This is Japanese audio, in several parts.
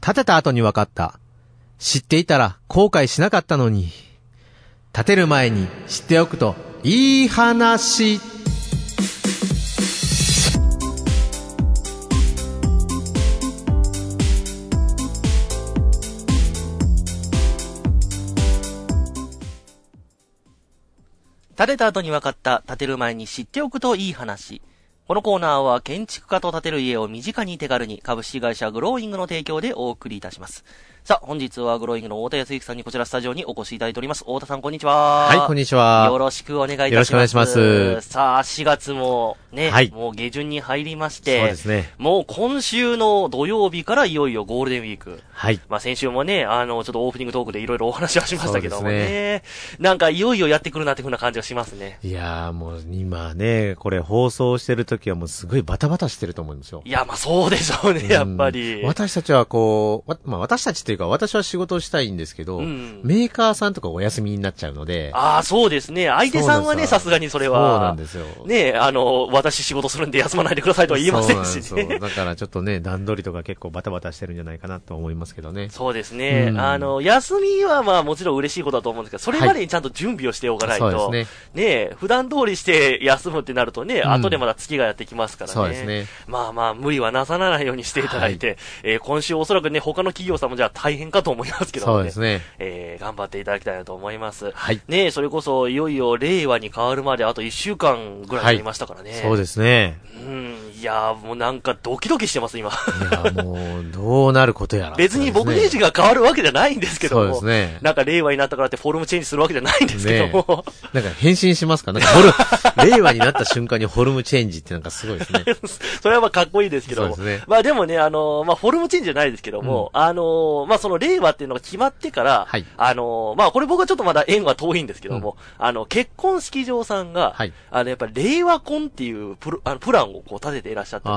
建てた後に分かった。知っていたら後悔しなかったのに。建てる前に知っておくといい話。建てた後に分かった、建てる前に知っておくといい話。このコーナーは建築家と建てる家を身近に手軽に株式会社グローイングの提供でお送りいたします。さあ、本日はグローイングの太田康之さんにこちらスタジオにお越しいただいております。太田さん、こんにちは。はい、こんにちは。よろしくお願いいたします。よろしくお願いしますさあ、4月もね、はいもう下旬に入りましそうてで、すね。もう今週の土曜日からいよいよゴールデンウィーク。はい。まあ先週もね、あの、ちょっとオープニングトークでいろいろお話はしましたけどもそうでね。なんかいよいよやってくるなってふうな感じがしますね。いやーもう今ね、これ放送してる時はもうすごいバタバタしてると思うんですよ。いや、まあそうでしょうね、やっぱうんり。私たちはこう、わまあ私たちっていうか私は仕事をしたいんですけど、うんメーカーさんとかお休みになっちゃうので、ああ、そうですね。相手さんはね、さすがにそれそうは。なんですよ。ねあの、私仕事するんで休まないでくださいとは言いませんしね。だからちょっとね、段取りとか結構バタバタしてるんじゃないかなと思いますけどね。そうですね。うんあの、休みはまあもちろん嬉しいことだと思うんですけど、それまでにちゃんと準備をしておかないと。そうですねえ、普段通りして休むってなるとね、うん後でまだ月がやってきますからね。そうですね。まあまあ、無理はなさらないようにしていただいて、えー今週おそらくね、他の企業さんもじゃあ大変かと思いますけどもね。そうですね。えー頑張っていただきたいなと思います。はい。ねえ、それこそ、いよいよ令和に変わるまであと1週間ぐらいになりましたからね。そうですね。うん、いやーもうなんかドキドキしてます、今。いや、もう、どうなることやら。別に僕ね自身が変わるわけじゃないんですけども。そうですねなんか令和になったからってフォルムチェンジするわけじゃないんですけども。なんか変身しますか？なんかフォル、令和になった瞬間にフォルムチェンジってなんかすごいですね。それはまあかっこいいですけども。そうですねまあでもね、あのーまあフォルムチェンジじゃないですけども、あのーまあその令和っていうのが決まってから、はいあのーまあこれ僕はちょっとまだ縁は遠いんですけども、あの、結婚式場さんが、はいあの、やっぱり令和婚っていうプロあのプランをこう立てていらっしゃって、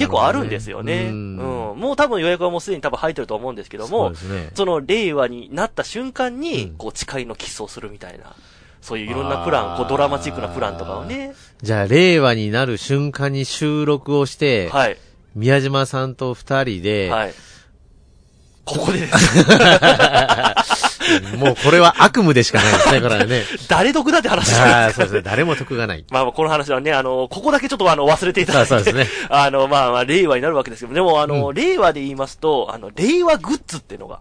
結構あるんですよね。ううんん。もう多分予約はもうすでに多分入ってると思うんですけども、そね。その令和になった瞬間に、うんこう誓いのキスをするみたいな、そういういろんなプラン、こうドラマチックなプランとかをね、じゃあ、令和になる瞬間に収録をして、はい、宮島さんと二人で、はい。ここでです。もうこれは悪夢でしかないですね、これはね。誰得だって話ですかそうですね。誰も得がない。まあまあ、この話はね、あの、ここだけちょっとあの、忘れていただいて。そうですね あの、まあまあ、令和になるわけですけど、でもあの、令和で言いますと、あの、令和グッズっていうのが、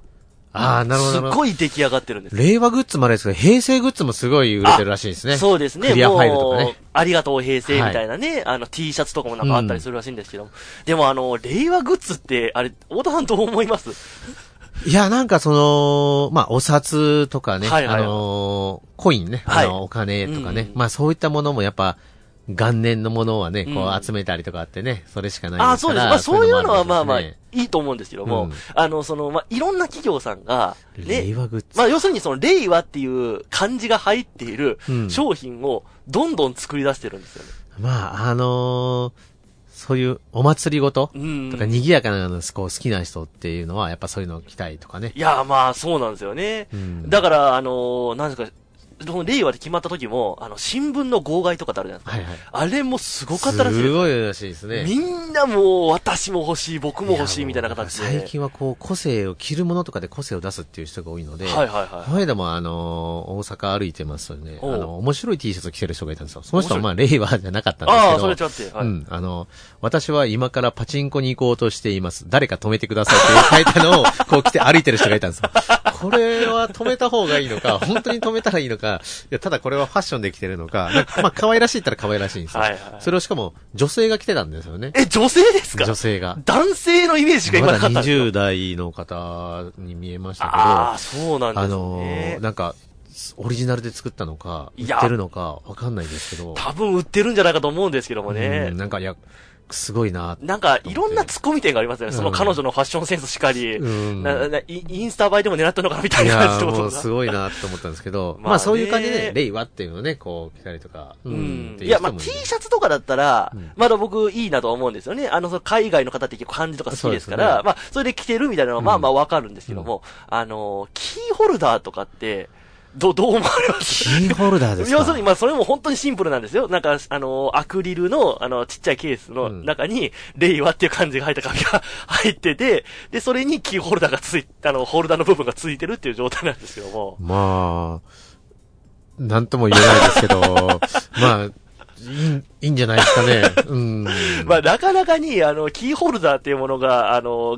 ああ、なるほどすっ。ごい出来上がってるんです。令和グッズもあれですけど、平成グッズもすごい売れてるらしいですね。そうですね。クリアファイルとかね。ありがとう平成みたいなね、あの T シャツとかもなんかあったりするらしいんですけども。でもあの、令和グッズって、あれ、太田さんどう思います？いや、なんかその、まあ、お札とかね、はいはいはいあのーコインね、はいあの、お金とかね、うんまあ、そういったものもやっぱ、元年のものはね、こうんう集めたりとかあってね、それしかないあ。そうです。まあそういうのはまあまあ、いいいと思うんですけども、うんあの、その、まあいろんな企業さんが、ね令、和グッズ。まあ要するにその、令和っていう漢字が入っているうん商品をどんどん作り出してるんですよね。まあ、あのーそういうお祭りごとうんとか賑やかなのこう好きな人っていうのは、やっぱそういうのを着たいとかね。いや、まあそうなんですよね。うんだから、あのーなんですか、その令和で決まった時も、あの、新聞の号外とかってあるじゃないですか。はいはい。あれもすごかったらしいですすごいらしいですね。みんなもう、私も欲しい、僕も欲しいみたいな形で。最近はこう、個性を、着るものとかで個性を出すっていう人が多いので、はいはいはいこの間もあのー大阪歩いてますよね。あの、面白い T シャツを着てる人がいたんですよ。その人は面まあ、令和じゃなかったんですけど。ああ、それちゃって。はい。うん。あの、私は今からパチンコに行こうとしています。誰か止めてくださいって書いたのを、こう着て歩いてる人がいたんですよ。これは止めた方がいいのか、本当に止めたらいいのか、いや、ただこれはファッションで着てるのか、なんかまあ、可愛らしいったら可愛らしいんですよ。はいはいそれをしかも、女性が着てたんですよね。え、女性ですか？女性が。男性のイメージが今まだなかったんですか？20代の方に見えましたけど、ああ、そうなんですあの。なんか、オリジナルで作ったのか、売ってるのか、わかんないですけど。多分売ってるんじゃないかと思うんですけどもねうん。なんか、いや、すごいな。なんか、いろんな突っ込み点がありますよね。うん。その彼女のファッションセンスしかり、うん。ななイインスタ映えでも狙ったのかなみたいいな感じってことすごいなと思ったんですけど、まあそういう感じで、令和っていうのをね、こう、着たりとか、ううん。ん。いや、まあ、T シャツとかだったらうん、まだ僕いいなと思うんですよね。あの、その海外の方って結構漢字とか好きですから、ね。まあ、それで着てるみたいなのはまあまあわかるんですけども、あの、キーホルダーとかって、ど、どう思われます？キーホルダーですか？要するに、まあ、それも本当にシンプルなんですよ。なんか、あの、アクリルの、あの、ちっちゃいケースの中に、令和っていう漢字が入った紙が 入ってて、で、それにキーホルダーがつい、あの、ホルダーの部分がついてるっていう状態なんですけども。まあ、なんとも言えないですけど、まあ、いい、いいんじゃないですかね。うん。まあ、なかなかに、あの、キーホルダーっていうものが、あの、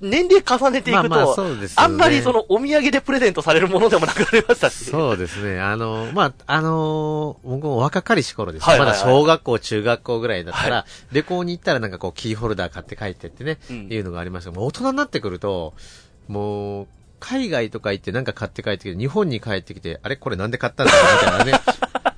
年齢重ねていくと、まあまあそうですよねあんまりその、お土産でプレゼントされるものでもなくなりましたし。そうですね。あの、まあ、あの僕も若かりし頃です、はいはいはいまだ小学校、中学校ぐらいだったら、は旅行に行ったらなんかこう、キーホルダー買って帰ってってね、うんいうのがありましたけどもう大人になってくると、もう、海外とか行ってなんか買って帰ってきて、日本に帰ってきて、あれこれなんで買ったんだみたいなね。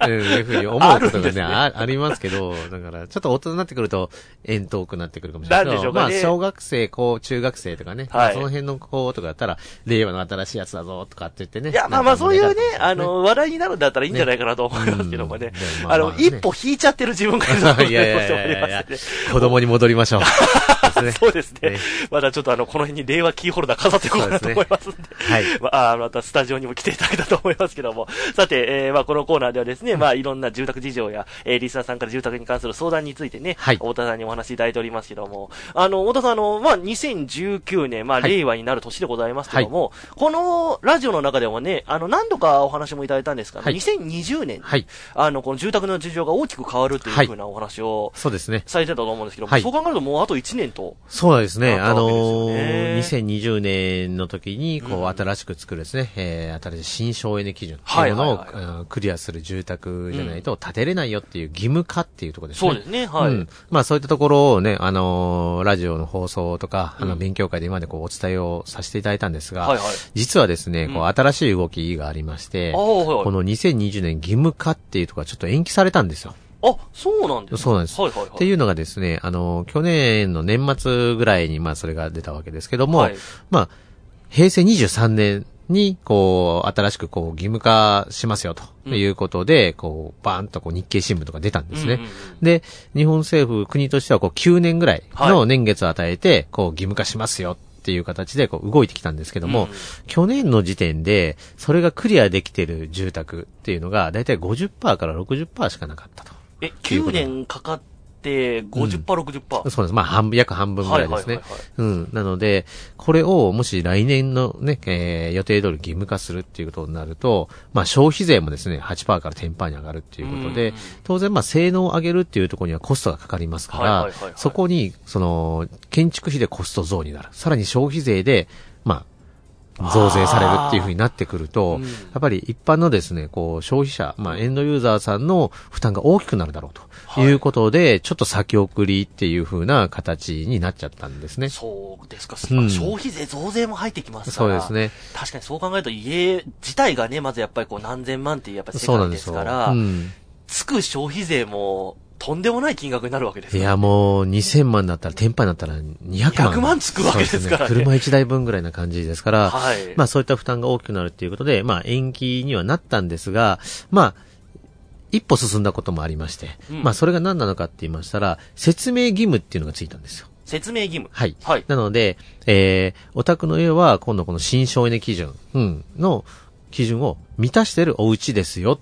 うん、いうふうに思うことがね、ですねあありますけど、だから、ちょっと大人になってくると、遠遠くなってくるかもしれないけど。なんでしょうかねまあ、小学生、高、中学生とかね、はいまあその辺の子とかだったら、令和の新しいやつだぞ、とかって言ってね。いや、まあまあ、そういうね、あのの、話題になるんだったらいいんじゃないかなと思いますけどもねねうん。まああの、まあね一歩引いちゃってる自分がいるので、いやい。子供に戻りましょう。ね。そうですねね。まだちょっとあの、この辺に令和キーホルダー飾っていこうかなと思いますんで。はい。まあ、あまたスタジオにも来ていただけたと思いますけども。さて、えー、まあ、このコーナーではですね、まあ、いろんな住宅事情や、えー、リスナーさんから住宅に関する相談についてね、はい太田さんにお話しいただいておりますけども、あの、太田さん、あの、まあ、2019年、まあ、はい令和になる年でございますけども、このラジオの中でもね、あの、何度かお話もいただいたんですが、はい2020年、はい。あの、この住宅の事情が大きく変わるというふうなお話を、そうですね。されてたと思うんですけども、はいそう考えるともうあと1年と、そうですね。あのねー、2020年の時に、こう、うん新しく作るですね、えー、新しい新省エネ基準っていうものを、はいはいうんクリアする住宅じゃないと建てれないよっていう義務化っていうところですね。そうですね、はい。うん。まあそういったところをね、あのーラジオの放送とか、あの、うん勉強会で今までこうお伝えをさせていただいたんですが、はいはい。実はですね、こうんう新しい動きがありまして、ああ、はいはい。この2020年義務化っていうところがちょっと延期されたんですよ。あ、そうなんですね。そうなんです。はいはいはい。っていうのがですね、あの、去年の年末ぐらいに、まあそれが出たわけですけども、はい。まあ、平成23年に、こう、新しくこう、義務化しますよ、ということで、こう、バーンとこう、日経新聞とか出たんですね。うんうんうんで、日本政府、国としてはこう、9年ぐらいの年月を与えて、こう、義務化しますよっていう形で、こう、動いてきたんですけども、うん去年の時点で、それがクリアできてる住宅っていうのが、だいたい50%から60%しかなかったと。え、9年かかって50%、60%。そうです。まあ、半分、約半分ぐらいですね。はいはいはいはいうん。なので、これを、もし来年のね、えー予定通り義務化するっていうことになると、まあ、消費税もですね、8%から10%に上がるっていうことでうん、当然、まあ、性能を上げるっていうところにはコストがかかりますからはいはいはいはい、そこに、その、建築費でコスト増になる。さらに消費税で、まあ、増税されるっていうふうになってくると、うんやっぱり一般のですね、こう、消費者、まあ、エンドユーザーさんの負担が大きくなるだろうとはいいうことで、ちょっと先送りっていうふうな形になっちゃったんですね。そうですか、うん消費税増税も入ってきますから。そうですね。確かにそう考えると家自体がね、まずやっぱりこう何千万っていうやっぱり世界ですから、うん。つく消費税もとんでもない金額になるわけですいや、もう、2000万だったら、テンパになったら200万。200万つくわけですからねそう車1台分ぐらいな感じですから、はい。まあそういった負担が大きくなるっていうことで、まあ延期にはなったんですが、まあ、一歩進んだこともありまして、うんまあそれが何なのかって言いましたら、説明義務っていうのがついたんですよ。説明義務。はい。はい。なので、えー、お宅の家は今度この新省エネ基準、うん、の基準を満たしてるお家ですよっ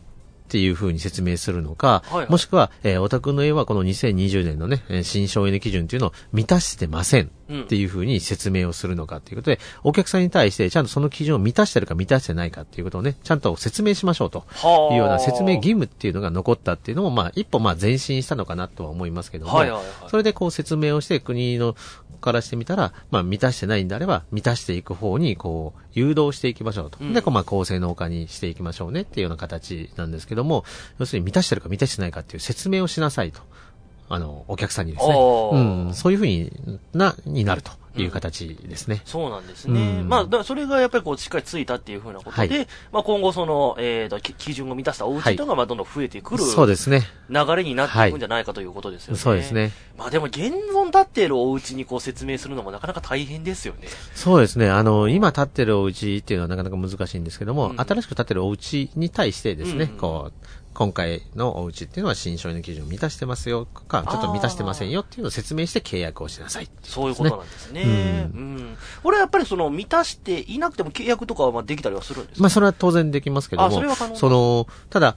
ていう風に説明するのか、はいはいもしくは、えー、お宅の家はこの2020年のね、えー新省エネ基準っていうのを満たしてませんうんっていう風に説明をするのかっていうことで、お客さんに対してちゃんとその基準を満たしてるか満たしてないかっていうことをね、ちゃんと説明しましょうと。はあいうような説明義務っていうのが残ったっていうのも、まあ、一歩まあ前進したのかなとは思いますけども、はいはいはいそれでこう説明をして国のからしてみたら、まあ満たしてないんであれば、満たしていく方にこう誘導していきましょうと。うんで、こうまあ高性能化にしていきましょうねっていうような形なんですけども、要するに満たしてるか満たしてないかっていう説明をしなさいと。あの、お客さんにですね。おうーん、そういうふうにな、になるという形ですね。そうなんですね。うんまあ、だからそれがやっぱりこう、しっかりついたっていうふうなことで、はいまあ今後その、えーと、き基準を満たしたお家というのが、まあどんどん増えてくるそうですね。流れになっていくんじゃないかということですよね。そうです。ね。まあでも現存立っているお家にこう説明するのもなかなか大変ですよね。そうですね。あの、今建ってるお家っていうのはなかなか難しいんですけども、うん新しく建ってるお家に対してですね、うんこう、今回のお家っていうのは新商品の基準を満たしてますよとか、ちょっと満たしてませんよっていうのを説明して契約をしなさい。そういうことなんですね。うん。これはやっぱりその、満たしていなくても契約とかはまあできたりはするんですか？まあ、それは当然できますけどもあそれは可能、だその、ただ、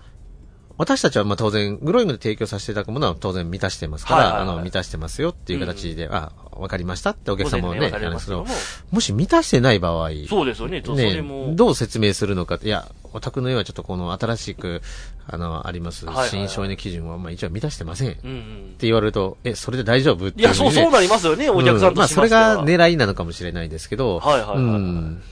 私たちはまあ当然、グローイングで提供させていただくものは当然満たしてますから、はいはいはい。あの、満たしてますよっていう形で、あ、わかりましたってお客様もね、ご説明はされあれですけども、もし満たしてない場合、そうですよね。ね、どう説明するのか、いや、お宅の家はちょっとこの新しく、あの、あります新省エネ基準は、まあ一応満たしてません。って。言われると、え、それで大丈夫っていや、そう、そうななりますよね、お客さんとまあそれ。が狙いなのかもしれないですけど、はいはいはい。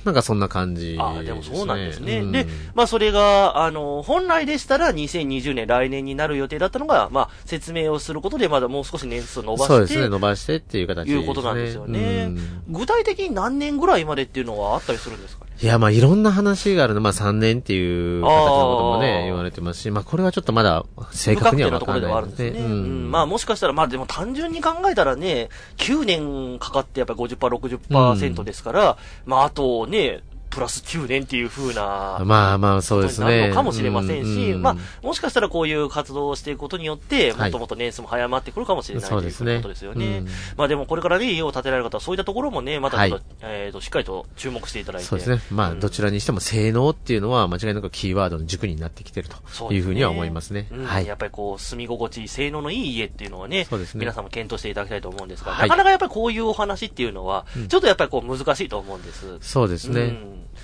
なんかそんな感じ。ああ、でもそうなんですね。うんで、まあそれが、あの、本来でしたら2020年来年になる予定だったのが、まあ説明をすることでまだもう少し年数を伸ばして、そうですね、伸ばしてっていう形。いうことなんですよねうん。具体的に何年ぐらいまでっていうのはあったりするんですかね？いや、まあいろんな話があるの。まあ3年っていう形のこともね、言われてますし、まあこれはちょっとまだ正確には分からないでですね。うんまあもしかしたら、まあでも単純に考えたらね、9年かかってやっぱり50%、60%ですから、まああとね、プラス9年っていう風な、まあまあそうですね。なるのかもしれませんし、うんまあ、もしかしたらこういう活動をしていくことによって、もはいっともっと年数も早まってくるかもしれない、というそうですねことですよね。うんまあでもこれからね、家を建てられる方はそういったところもね、またちょっと、はいえっ、と、しっかりと注目していただいて。そうですね。まあ、うんどちらにしても性能っていうのは間違いなくキーワードの軸になってきてるというふうには思いますね。うんはいや。っぱりこう、住み心地いい、性能のいい家っていうのはね、そうですね皆さんも検討していただきたいと思うんですが、はいなかなかやっぱりこういうお話っていうのは、ちょっとやっぱりこう難しいと思うんです。そうですね。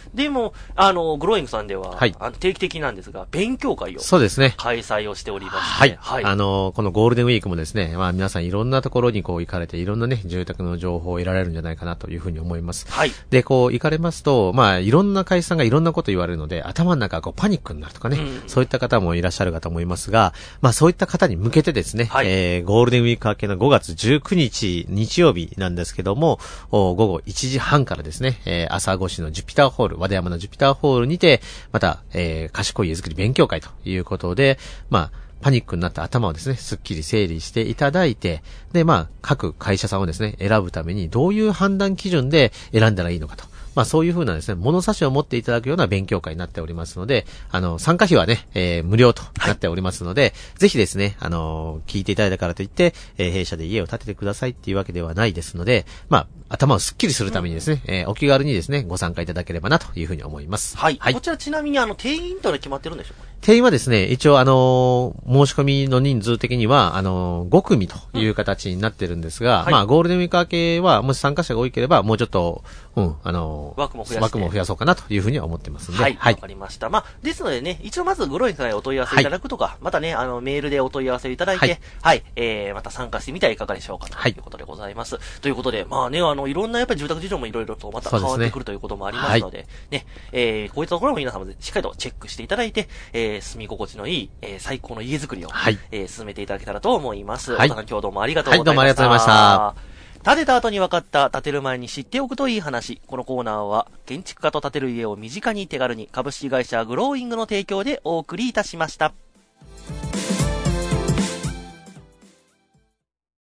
うんでも、あの、グローイングさんでは、はいあの定期的なんですが、勉強会をそうですね。開催をしておりまして、はい。はい。あの、このゴールデンウィークもですね、まあ皆さんいろんなところにこう行かれて、いろんなね、住宅の情報を得られるんじゃないかなというふうに思います。はい。で、こう行かれますと、まあいろんな会社さんがいろんなこと言われるので、頭の中がこうパニックになるとかね、うんそういった方もいらっしゃるかと思いますが、まあそういった方に向けてですね、はいえー、ゴールデンウィーク明けの5月19日日曜日なんですけども、お午後1時半からですね、えー、朝越しのジュピターホール、和田山のジュピターホールにて、また、えー、賢い家づくり勉強会ということで、まあ、パニックになった頭をですね、すっきり整理していただいて、で、まあ、各会社さんをですね、選ぶためにどういう判断基準で選んだらいいのかと。まあそういうふうなですね、物差しを持っていただくような勉強会になっておりますので、あの、参加費はね、えー無料となっておりますので、ぜひですね、あの聞いていただいたからといって、えー弊社で家を建ててくださいっていうわけではないですので、まあ、頭をすっきりするためにですね、えーお気軽にですね、ご参加いただければなというふうに思います。はい。はいこ。ちらちなみにあの、定員というのは決まってるんでしょうかね？定員はですね、一応あのー申し込みの人数的には、あのー5組という形になってるんですが、はいまあ、ゴールデンウィーク明けは、もし参加者が多ければ、もうちょっと、うん、あのー枠も増や枠も増やそうかなというふうには思ってますんで、はい。わ、はい。かりました。まあ、ですのでね、一応まずグロインさんへお問い合わせいただくとか、またね、あの、メールでお問い合わせいただいて、ははいい、えー、また参加してみてはいかがでしょうかとはいいうことでございます。ということで、まあね、あの、いろんなやっぱり住宅事情もいろいろとまた変わってくるということもありますので、ね、えー、こういったところも皆様でしっかりとチェックしていただいて、えー、住み心地のいい、えー、最高の家づくりを、はいえー、進めていただけたらと思います。はい今日どうもありがとうございました。はいどうもありがとうございました。建てた後に分かった建てる前に知っておくといい話。このコーナーは建築家と建てる家を身近に手軽に株式会社グローイングの提供でお送りいたしました。